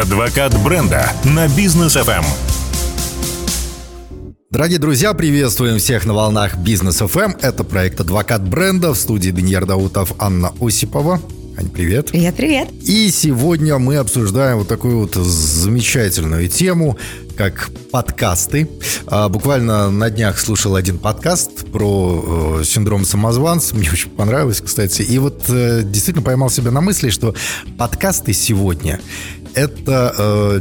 Адвокат бренда на бизнес FM. Дорогие друзья, приветствуем всех на волнах Бизнес FM. Это проект «Адвокат бренда» в студии Даниил Даутов, Анна Осипова. Ань, привет. Привет, привет. И сегодня мы обсуждаем вот такую вот замечательную тему, как подкасты. А, буквально на днях слушал один подкаст про э, синдром самозванца. Мне очень понравилось, кстати. И вот э, действительно поймал себя на мысли, что подкасты сегодня это э,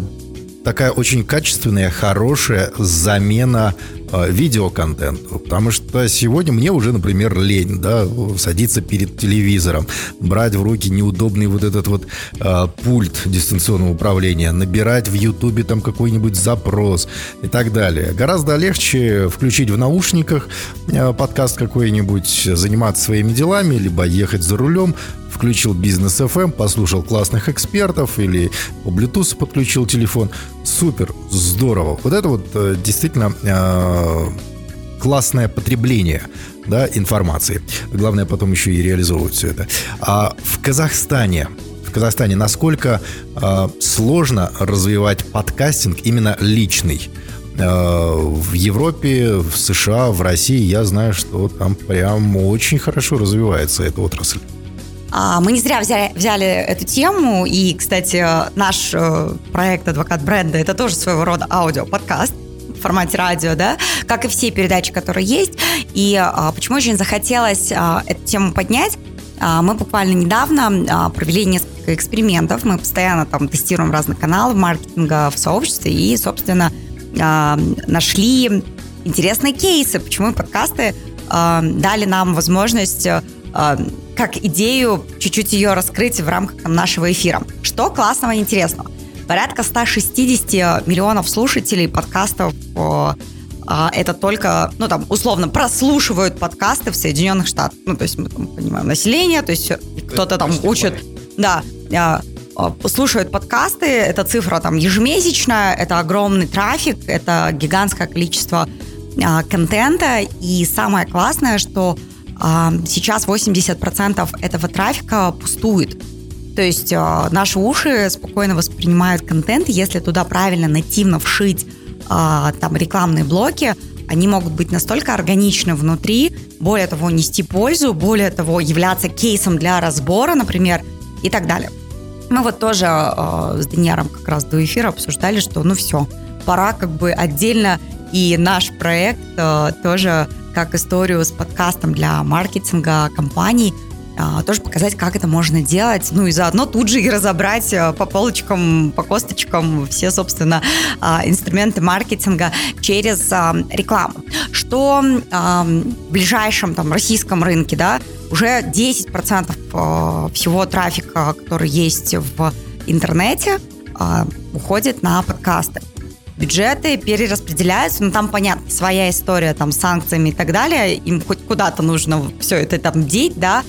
такая очень качественная, хорошая замена э, видеоконтенту. Потому что сегодня мне уже, например, лень, да, садиться перед телевизором, брать в руки неудобный вот этот вот э, пульт дистанционного управления, набирать в Ютубе там какой-нибудь запрос и так далее. Гораздо легче включить в наушниках э, подкаст какой-нибудь, заниматься своими делами, либо ехать за рулем, включил бизнес FM, послушал классных экспертов или по Bluetooth подключил телефон. Супер, здорово. Вот это вот э, действительно э, классное потребление да, информации. Главное потом еще и реализовывать все это. А в Казахстане в Казахстане насколько э, сложно развивать подкастинг именно личный? Э, в Европе, в США, в России я знаю, что там прям очень хорошо развивается эта отрасль. А, мы не зря взяли, взяли эту тему, и, кстати, наш э, проект «Адвокат бренда» — это тоже своего рода аудиоподкаст в формате радио, да, как и все передачи, которые есть. И а, почему очень захотелось а, эту тему поднять? Мы буквально недавно провели несколько экспериментов. Мы постоянно там тестируем разные каналы маркетинга в сообществе и, собственно, нашли интересные кейсы, почему подкасты дали нам возможность как идею чуть-чуть ее раскрыть в рамках нашего эфира. Что классного и интересного? Порядка 160 миллионов слушателей подкастов а, это только, ну там, условно, прослушивают подкасты в Соединенных Штатах. Ну, то есть мы там понимаем население, то есть кто-то там учит, да, а, а, слушают подкасты, это цифра там ежемесячная, это огромный трафик, это гигантское количество контента, и самое классное, что а, сейчас 80% этого трафика пустует. То есть а, наши уши спокойно воспринимают контент, если туда правильно нативно вшить а, там рекламные блоки, они могут быть настолько органичны внутри, более того, нести пользу, более того, являться кейсом для разбора, например, и так далее. Мы вот тоже э, с Даниаром как раз до эфира обсуждали, что ну все, пора как бы отдельно и наш проект э, тоже как историю с подкастом для маркетинга компаний, а, тоже показать, как это можно делать, ну и заодно тут же и разобрать э, по полочкам, по косточкам все, собственно, а, инструменты маркетинга через а, рекламу. Что в ближайшем там российском рынке, да, уже 10% э, всего трафика, который есть в интернете, уходит на подкасты бюджеты перераспределяются, ну там, понятно, своя история там с санкциями и так далее, им хоть куда-то нужно все это там деть, да,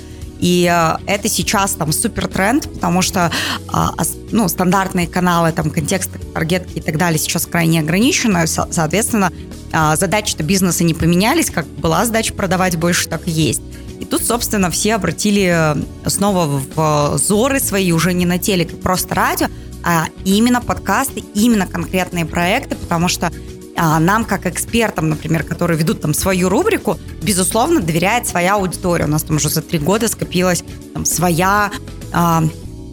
и э, это сейчас там супер тренд, потому что э, ну, стандартные каналы, там, контексты, таргетки и так далее сейчас крайне ограничены. Со- соответственно, э, задачи-то бизнеса не поменялись, как была задача продавать больше, так и есть. И тут, собственно, все обратили снова в зоры свои уже не на телек, а просто радио, а именно подкасты, именно конкретные проекты, потому что а, нам, как экспертам, например, которые ведут там свою рубрику, безусловно, доверяет своя аудитория. У нас там уже за три года скопилась там, своя а,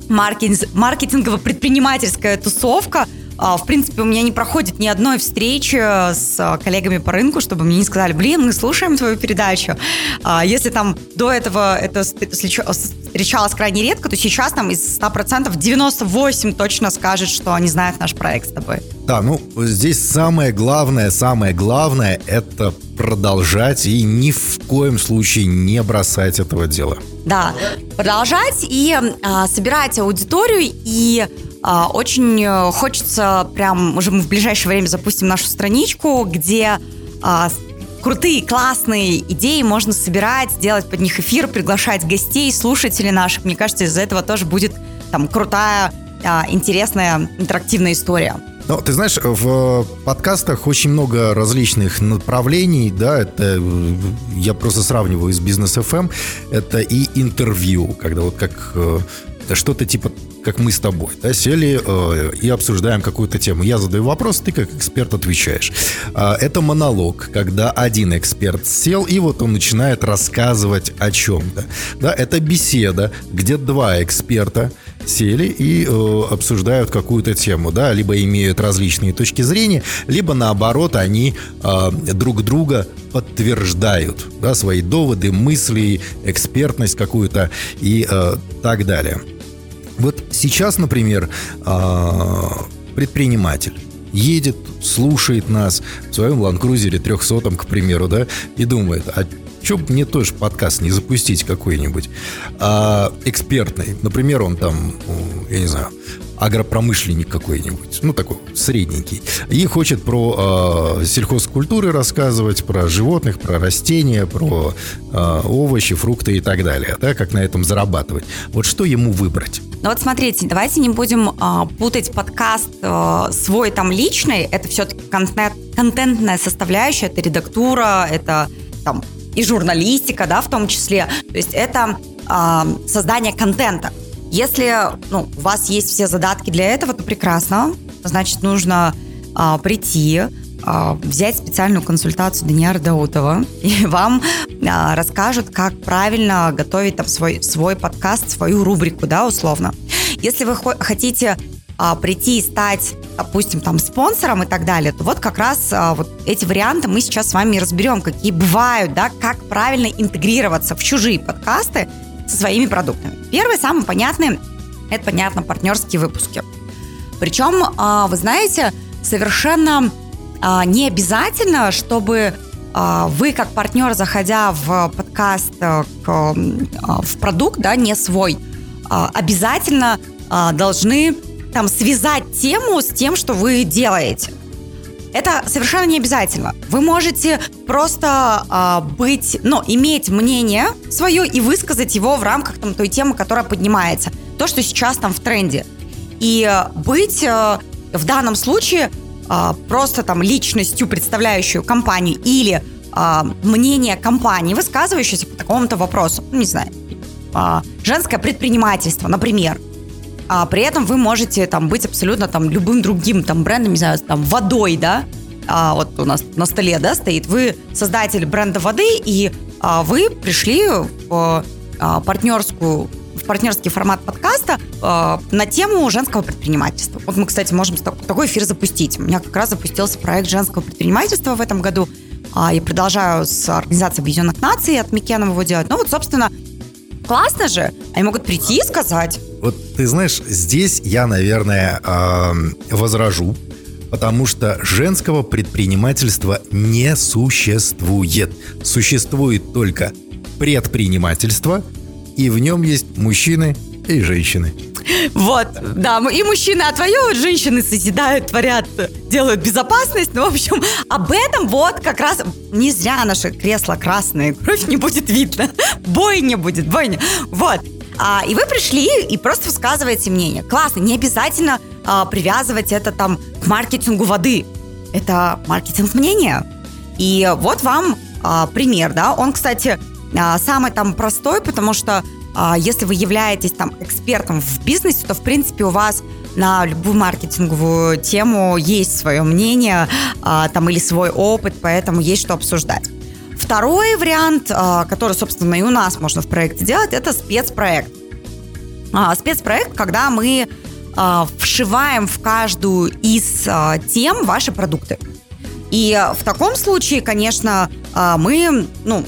маркетинг, маркетингово-предпринимательская тусовка, в принципе, у меня не проходит ни одной встречи с а, коллегами по рынку, чтобы мне не сказали, блин, мы слушаем твою передачу. А, если там до этого это встречалось крайне редко, то сейчас там из 100% 98 точно скажет, что они знают наш проект с тобой. Да, ну здесь самое главное, самое главное это продолжать и ни в коем случае не бросать этого дела. Да, продолжать и а, собирать аудиторию и а, очень э, хочется прям, уже мы в ближайшее время запустим нашу страничку, где а, крутые, классные идеи можно собирать, делать под них эфир, приглашать гостей, слушателей наших. Мне кажется, из-за этого тоже будет там крутая, а, интересная, интерактивная история. Ну, ты знаешь, в подкастах очень много различных направлений, да, это э, я просто сравниваю с бизнес FM, это и интервью, когда вот как э, что-то типа как мы с тобой, да, сели э, и обсуждаем какую-то тему. Я задаю вопрос, ты как эксперт отвечаешь. Э, это монолог, когда один эксперт сел, и вот он начинает рассказывать о чем-то. Да, это беседа, где два эксперта сели и э, обсуждают какую-то тему, да, либо имеют различные точки зрения, либо наоборот они э, друг друга подтверждают, да, свои доводы, мысли, экспертность какую-то и э, так далее. Вот сейчас, например, а, предприниматель едет, слушает нас в своем ланкрузере 300 к примеру, да, и думает, а что бы мне тоже подкаст не запустить какой-нибудь а, экспертный. Например, он там, я не знаю, агропромышленник какой-нибудь, ну такой средненький, и хочет про э, сельхозкультуры рассказывать, про животных, про растения, про э, овощи, фрукты и так далее, да, как на этом зарабатывать. Вот что ему выбрать? Ну вот смотрите, давайте не будем э, путать подкаст э, свой там личный, это все-таки контент, контентная составляющая, это редактура, это там и журналистика, да, в том числе. То есть это э, создание контента. Если ну, у вас есть все задатки для этого, то прекрасно. Значит, нужно а, прийти, а, взять специальную консультацию Даниара Даутова, и вам а, расскажут, как правильно готовить там свой, свой подкаст, свою рубрику, да, условно. Если вы хотите а, прийти и стать, допустим, там спонсором и так далее, то вот как раз а, вот эти варианты мы сейчас с вами разберем, какие бывают, да, как правильно интегрироваться в чужие подкасты, со своими продуктами. Первый, самый понятный, это, понятно, партнерские выпуски. Причем, а, вы знаете, совершенно а, не обязательно, чтобы а, вы как партнер, заходя в подкаст, э, в продукт, да, не свой, обязательно должны там связать тему с тем, что вы делаете. Это совершенно не обязательно. Вы можете просто э, быть, ну, иметь мнение свое и высказать его в рамках там, той темы, которая поднимается. То, что сейчас там в тренде. И э, быть э, в данном случае э, просто там личностью, представляющую компанию или э, мнение компании, высказывающееся по такому-то вопросу. Ну, не знаю, э, женское предпринимательство, например – а при этом вы можете там быть абсолютно там любым другим там брендом, не знаю, там водой, да, а, вот у нас на столе, да, стоит, вы создатель бренда воды, и а, вы пришли в а, партнерскую в партнерский формат подкаста э, на тему женского предпринимательства. Вот мы, кстати, можем такой эфир запустить. У меня как раз запустился проект женского предпринимательства в этом году. Э, я продолжаю с Организацией Объединенных Наций от Микенова его делать. Ну вот, собственно, классно же. Они могут прийти и сказать. Вот ты знаешь, здесь я, наверное, э, возражу, потому что женского предпринимательства не существует. Существует только предпринимательство, и в нем есть мужчины и женщины. Вот, да, и мужчины отвоевывают, женщины созидают, творят, делают безопасность. Ну, в общем, об этом вот как раз не зря наше кресло красное, кровь не будет видно, бой не будет, бой не. Вот. А, и вы пришли и просто высказываете мнение. Классно, не обязательно а, привязывать это там к маркетингу воды. Это маркетинг мнения. И вот вам а, пример, да. Он, кстати, а, самый там простой, потому что а, если вы являетесь там экспертом в бизнесе, то в принципе у вас на любую маркетинговую тему есть свое мнение а, там или свой опыт, поэтому есть что обсуждать. Второй вариант, а, который, собственно, и у нас можно в проекте делать, это спецпроект. Спецпроект, когда мы вшиваем в каждую из тем ваши продукты. И в таком случае, конечно, мы, ну,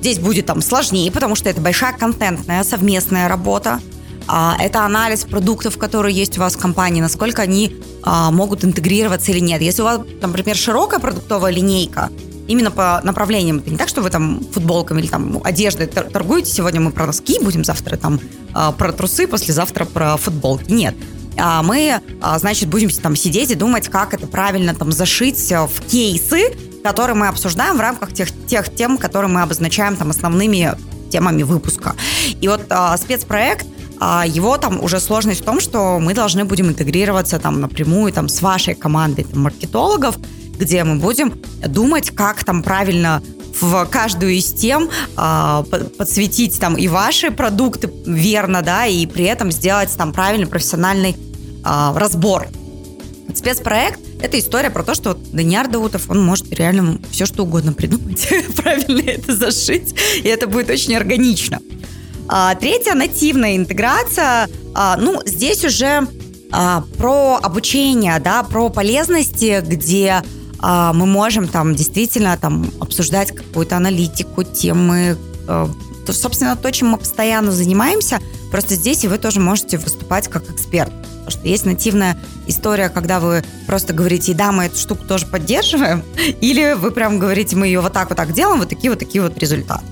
Здесь будет там сложнее, потому что это большая контентная совместная работа. А, это анализ продуктов, которые есть у вас в компании, насколько они а, могут интегрироваться или нет. Если у вас, например, широкая продуктовая линейка, именно по направлениям. Это не так, что вы там футболками или там одеждой торгуете. Сегодня мы про носки будем, завтра там а, про трусы, послезавтра про футболки. Нет. А мы, значит, будем там сидеть и думать, как это правильно там зашить в кейсы, которые мы обсуждаем в рамках тех, тех тем, которые мы обозначаем там основными темами выпуска. И вот а, спецпроект, а, его там уже сложность в том, что мы должны будем интегрироваться там напрямую там с вашей командой там, маркетологов, где мы будем думать, как там правильно в каждую из тем а, подсветить там и ваши продукты верно, да, и при этом сделать там правильный профессиональный а, разбор. Спецпроект – это история про то, что вот Даниар Даутов, он может реально все что угодно придумать, правильно это зашить, и это будет очень органично. А, третья – нативная интеграция. А, ну, здесь уже а, про обучение, да, про полезности, где а, мы можем там действительно там обсуждать какую-то аналитику, темы, а, то, собственно, то, чем мы постоянно занимаемся, просто здесь и вы тоже можете выступать как эксперт. Потому что есть нативная история, когда вы просто говорите, да, мы эту штуку тоже поддерживаем, или вы прям говорите, мы ее вот так вот так делаем, вот такие вот такие вот результаты.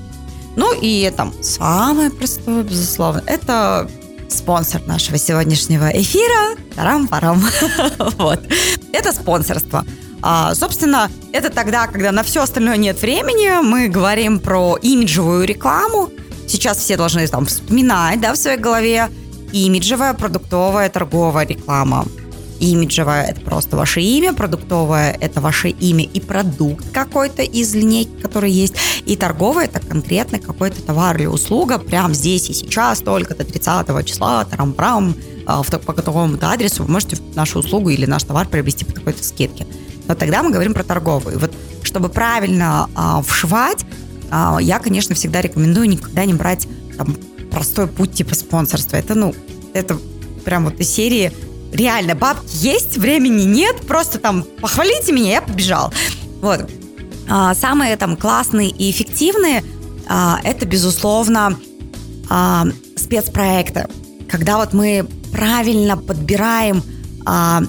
Ну и там самое простое, безусловно, это спонсор нашего сегодняшнего эфира. Тарам-парам. вот. Это спонсорство. А, собственно, это тогда, когда на все остальное нет времени, мы говорим про имиджевую рекламу. Сейчас все должны там вспоминать, да, в своей голове имиджевая, продуктовая, торговая реклама. Имиджевая – это просто ваше имя, продуктовая – это ваше имя и продукт какой-то из линейки, который есть, и торговая – это конкретно какой-то товар или услуга прямо здесь и сейчас, только до 30 числа, тарам-прам, а, по такому-то адресу вы можете нашу услугу или наш товар приобрести по такой-то скидке. Но тогда мы говорим про торговую. Вот чтобы правильно а, вшивать, а, я, конечно, всегда рекомендую никогда не брать там, простой путь типа спонсорства. Это, ну, это прям вот из серии реально, бабки есть, времени нет, просто там похвалите меня, я побежал. Вот. А, самые там классные и эффективные а, это, безусловно, а, спецпроекты. Когда вот мы правильно подбираем а,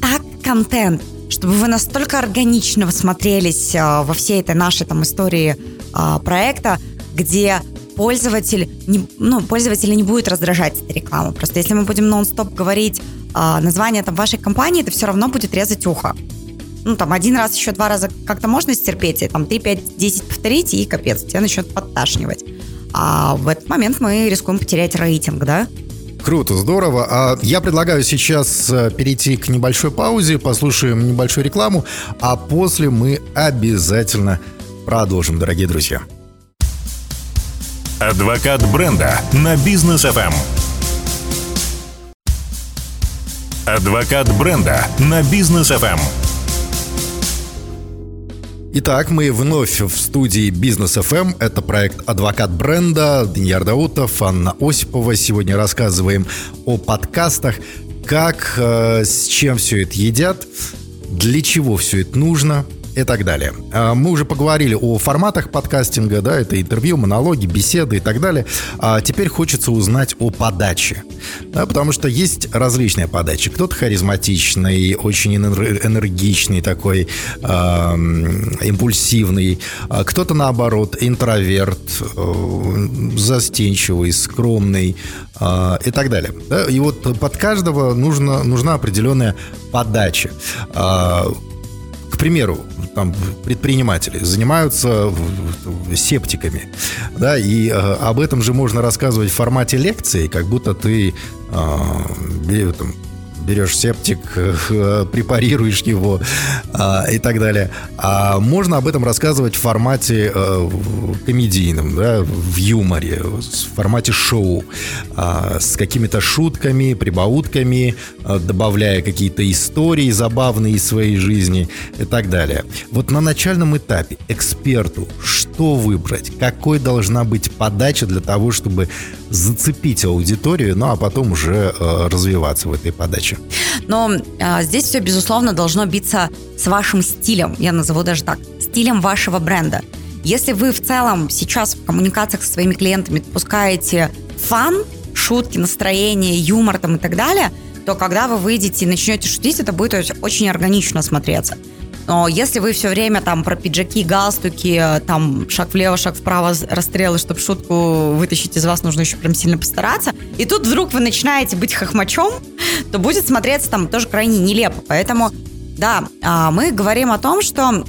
так контент, чтобы вы настолько органично смотрелись а, во всей этой нашей там истории а, проекта, где пользователь не, ну, пользователя не будет раздражать эта реклама. Просто если мы будем нон-стоп говорить а, название там вашей компании, это все равно будет резать ухо. Ну, там, один раз, еще два раза как-то можно стерпеть, и там, три, пять, десять повторить, и капец, тебя начнет подташнивать. А в этот момент мы рискуем потерять рейтинг, да? Круто, здорово. А я предлагаю сейчас э, перейти к небольшой паузе, послушаем небольшую рекламу, а после мы обязательно продолжим, дорогие друзья. Адвокат бренда на бизнес FM. Адвокат бренда на бизнес FM. Итак, мы вновь в студии Бизнес FM. Это проект «Адвокат бренда». Даниил Даутов, Анна Осипова. Сегодня рассказываем о подкастах, как, э, с чем все это едят, для чего все это нужно – и так далее. А, мы уже поговорили о форматах подкастинга, да, это интервью, монологи, беседы и так далее. А теперь хочется узнать о подаче, да, потому что есть различные подачи. Кто-то харизматичный, очень энергичный такой, э, импульсивный, а кто-то наоборот интроверт, э, застенчивый, скромный э, и так далее. Да? И вот под каждого нужно, нужна определенная подача. К примеру, там, предприниматели занимаются септиками, да, и э, об этом же можно рассказывать в формате лекции, как будто ты э, там, берешь септик, э, препарируешь его а, и так далее. А можно об этом рассказывать в формате э, комедийном, да, в юморе, в формате шоу, а, с какими-то шутками, прибаутками, а, добавляя какие-то истории забавные из своей жизни и так далее. Вот на начальном этапе эксперту что выбрать, какой должна быть подача для того, чтобы зацепить аудиторию, ну а потом уже э, развиваться в этой подаче. Но э, здесь все, безусловно, должно биться с вашим стилем, я назову даже так, стилем вашего бренда. Если вы в целом сейчас в коммуникациях со своими клиентами допускаете фан, шутки, настроение, юмор там и так далее, то когда вы выйдете и начнете шутить, это будет очень органично смотреться. Но если вы все время там про пиджаки, галстуки, там шаг влево, шаг вправо, расстрелы, чтобы шутку вытащить из вас, нужно еще прям сильно постараться. И тут вдруг вы начинаете быть хохмачом, то будет смотреться там тоже крайне нелепо. Поэтому, да, а, мы говорим о том, что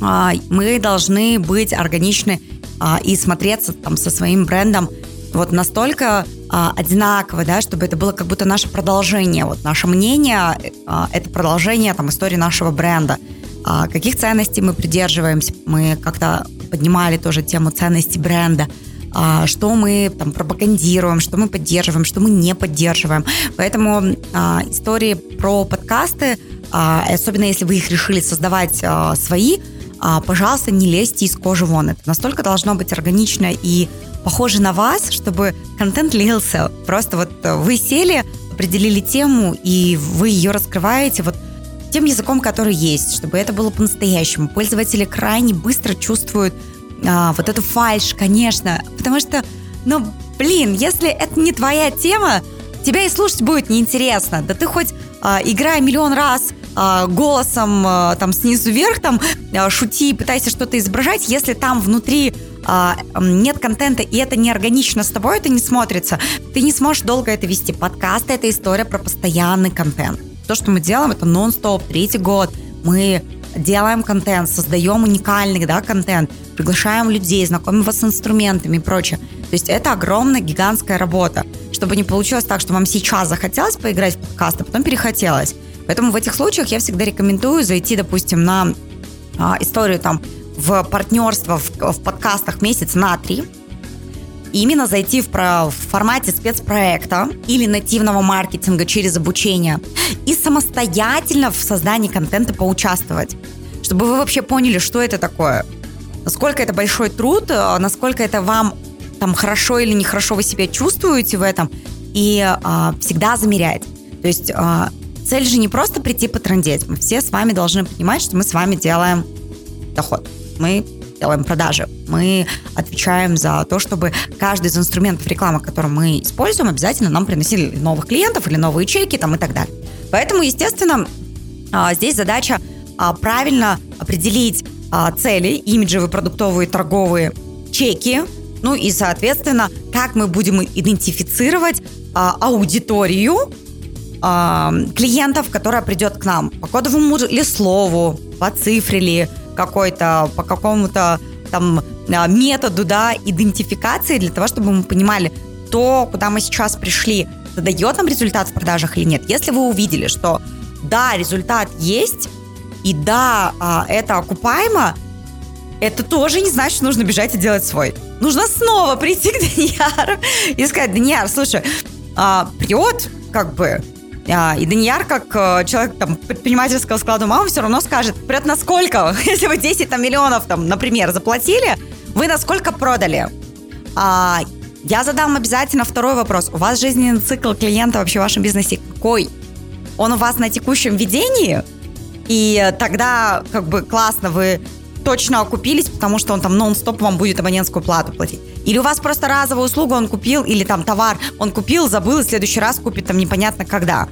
а, мы должны быть органичны а, и смотреться там со своим брендом вот настолько а, одинаково, да, чтобы это было как будто наше продолжение. Вот наше мнение а, это продолжение там истории нашего бренда. А, каких ценностей мы придерживаемся. Мы как-то поднимали тоже тему ценностей бренда а, что мы там пропагандируем, что мы поддерживаем, что мы не поддерживаем. Поэтому а, истории про подкасты, а, особенно если вы их решили создавать а, свои, а, пожалуйста, не лезьте из кожи вон. Это настолько должно быть органично и похоже на вас, чтобы контент лился. Просто вот вы сели, определили тему, и вы ее раскрываете вот тем языком, который есть, чтобы это было по-настоящему. Пользователи крайне быстро чувствуют а, вот эту фальш, конечно, потому что, ну, блин, если это не твоя тема, тебя и слушать будет неинтересно. Да ты хоть а, играй миллион раз а, голосом а, там снизу вверх, там а, шути, пытайся что-то изображать, если там внутри а, нет контента и это не органично с тобой, это не смотрится, ты не сможешь долго это вести. Подкаст — это история про постоянный контент. То, что мы делаем, это нон-стоп, третий год. Мы делаем контент, создаем уникальный да, контент, приглашаем людей, знакомим вас с инструментами и прочее. То есть это огромная, гигантская работа, чтобы не получилось так, что вам сейчас захотелось поиграть в подкаст, а потом перехотелось. Поэтому в этих случаях я всегда рекомендую зайти, допустим, на а, историю там в партнерство в, в подкастах месяц на три, именно зайти в, в формате спецпроекта или нативного маркетинга через обучение и самостоятельно в создании контента поучаствовать, чтобы вы вообще поняли, что это такое, насколько это большой труд, э, насколько это вам там хорошо или нехорошо вы себя чувствуете в этом, и а, всегда замерять. То есть а, цель же не просто прийти потрындеть, мы все с вами должны понимать, что мы с вами делаем доход. Мы делаем продажи. Мы отвечаем за то, чтобы каждый из инструментов рекламы, который мы используем, обязательно нам приносили новых клиентов или новые чеки там, и так далее. Поэтому, естественно, а, здесь задача а, правильно определить а, цели, имиджевые, продуктовые, торговые, чеки, ну и, соответственно, как мы будем идентифицировать аудиторию клиентов, которая придет к нам по кодовому ли слову, по цифре ли, какой-то, по какому-то там а, методу, да, идентификации для того, чтобы мы понимали, то, куда мы сейчас пришли, дает нам результат в продажах или нет. Если вы увидели, что да, результат есть, и да, а, это окупаемо, это тоже не значит, что нужно бежать и делать свой. Нужно снова прийти к Данияру и сказать, Данияр, слушай, а, как бы, и Данияр, как э, человек там, предпринимательского склада ума, все равно скажет, прет на сколько? Если вы 10 там, миллионов, там, например, заплатили, вы на сколько продали? А, я задам обязательно второй вопрос. У вас жизненный цикл клиента вообще в вашем бизнесе какой? Он у вас на текущем ведении? И тогда как бы классно, вы точно окупились, потому что он там нон-стоп вам будет абонентскую плату платить. Или у вас просто разовую услугу он купил, или там товар он купил, забыл, и в следующий раз купит там непонятно когда.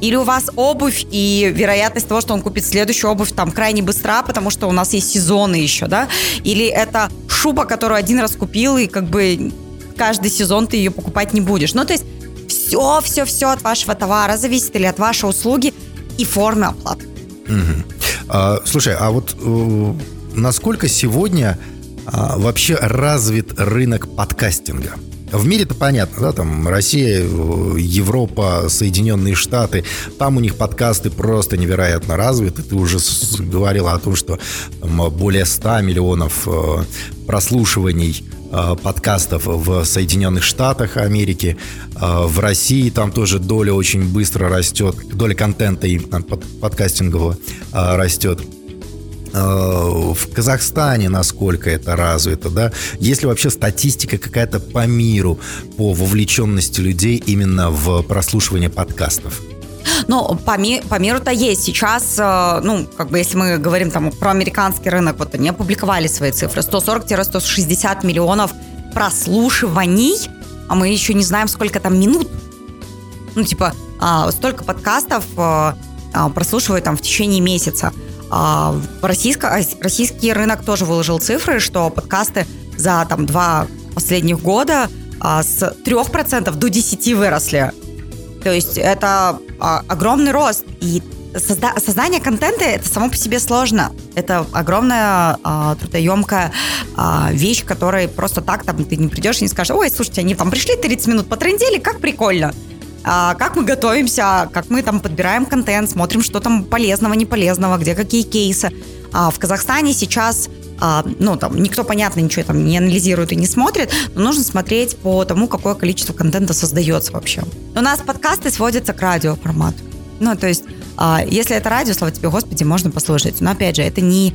Или у вас обувь, и вероятность того, что он купит следующую обувь там крайне быстра, потому что у нас есть сезоны еще, да? Или это шуба, которую один раз купил, и как бы каждый сезон ты ее покупать не будешь. Ну, то есть все, все, все от вашего товара зависит или от вашей услуги и формы оплаты. Угу. А, слушай, а вот э, насколько сегодня а, вообще развит рынок подкастинга? В мире это понятно, да, там Россия, Европа, Соединенные Штаты, там у них подкасты просто невероятно развиты. Ты уже говорила о том, что там, более 100 миллионов э, прослушиваний э, подкастов в Соединенных Штатах Америки. Э, в России там тоже доля очень быстро растет, доля контента и подкастингового растет. Э, в Казахстане насколько это развито, да? Есть ли вообще статистика какая-то по миру по вовлеченности людей именно в прослушивание подкастов? Ну, по, ми по миру-то есть. Сейчас, э, ну, как бы, если мы говорим там про американский рынок, вот они опубликовали свои цифры. 140-160 миллионов прослушиваний, а мы еще не знаем, сколько там минут. Ну, типа, а, столько подкастов а, прослушивают там в течение месяца. А, российско, российский рынок тоже выложил цифры, что подкасты за там два последних года а, с 3% до 10% выросли. То есть это а, огромный рост. И созда- создание контента это само по себе сложно. Это огромная а, трудоемкая а, вещь, которой просто так там ты не придешь и не скажешь, ой, слушайте, они там пришли 30 минут потрендели, как прикольно. А, как мы готовимся, как мы там подбираем контент, смотрим, что там полезного, не полезного, где какие кейсы. А в Казахстане сейчас а, ну, там, никто, понятно, ничего там не анализирует и не смотрит, но нужно смотреть по тому, какое количество контента создается вообще. У нас подкасты сводятся к радиоформату. Ну, то есть, а, если это радио, слава тебе, Господи, можно послушать. Но, опять же, это не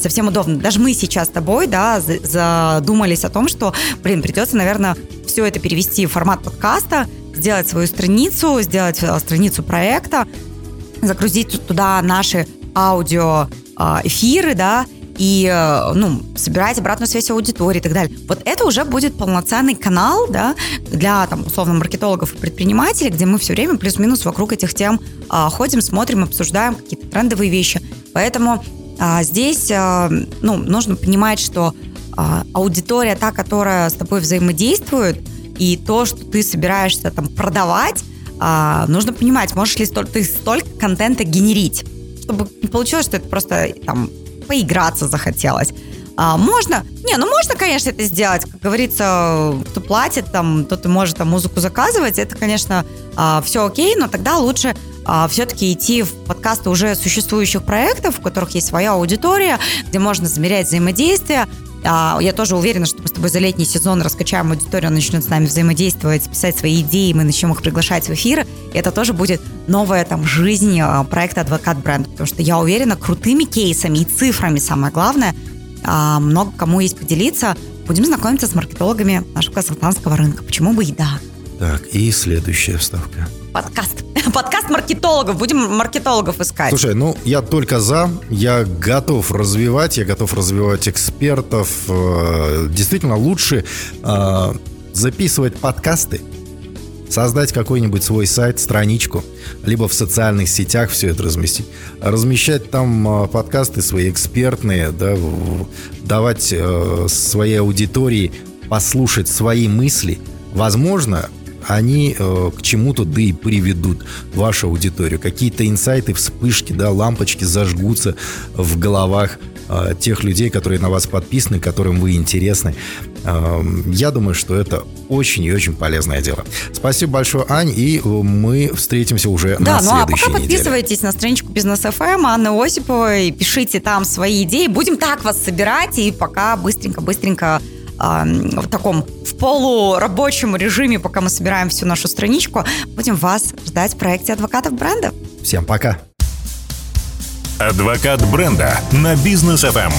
совсем удобно. Даже мы сейчас с тобой, да, задумались о том, что, блин, придется, наверное, все это перевести в формат подкаста, сделать свою страницу, сделать а, страницу проекта, загрузить туда наши аудио а, эфиры, да, и, э, ну, собирать обратную связь аудитории и так далее. Вот это уже будет полноценный канал, да, для, там, условно, маркетологов и предпринимателей, где мы все время плюс-минус вокруг этих тем а, ходим, смотрим, обсуждаем какие-то трендовые вещи. Поэтому а, здесь, а, ну, нужно понимать, что а, аудитория, та, которая с тобой взаимодействует, и то, что ты собираешься там продавать, а, нужно понимать, можешь ли столь, ты столько контента генерить, чтобы не получилось, что это просто там поиграться захотелось. А, можно, не, ну можно, конечно, это сделать. Как говорится, кто платит, там, тот и может там музыку заказывать. Это, конечно, а, все окей, но тогда лучше а, все-таки идти в подкасты уже существующих проектов, в которых есть своя аудитория, где можно замерять взаимодействие, я тоже уверена, что мы с тобой за летний сезон раскачаем аудиторию, начнет с нами взаимодействовать, писать свои идеи, мы начнем их приглашать в эфиры. И это тоже будет новая там жизнь а, проекта «Адвокат бренд», потому что я уверена, крутыми кейсами и цифрами, самое главное, а, много кому есть поделиться. Будем знакомиться с маркетологами нашего казахстанского рынка. Почему бы и да. Так, и следующая вставка. Подкаст. Подкаст маркетологов. Будем маркетологов искать. Слушай, ну я только за. Я готов развивать, я готов развивать экспертов. Э, действительно, лучше э, записывать подкасты, создать какой-нибудь свой сайт, страничку, либо в социальных сетях все это разместить. Размещать там э, подкасты свои экспертные, да, давать своей аудитории послушать свои мысли. Возможно, они э, к чему-то да и приведут вашу аудиторию. Какие-то инсайты, вспышки, да, лампочки зажгутся в головах э, тех людей, которые на вас подписаны, которым вы интересны. Э, я думаю, что это очень и очень полезное дело. Спасибо большое, Ань, и мы встретимся уже да, на следующей ну а пока неделе. подписывайтесь на страничку Бизнес ФМ Анны Осиповой, пишите там свои идеи, будем так вас собирать, и пока быстренько-быстренько в таком в полурабочем режиме, пока мы собираем всю нашу страничку, будем вас ждать в проекте адвокатов бренда. Всем пока. Адвокат бренда на бизнес FM.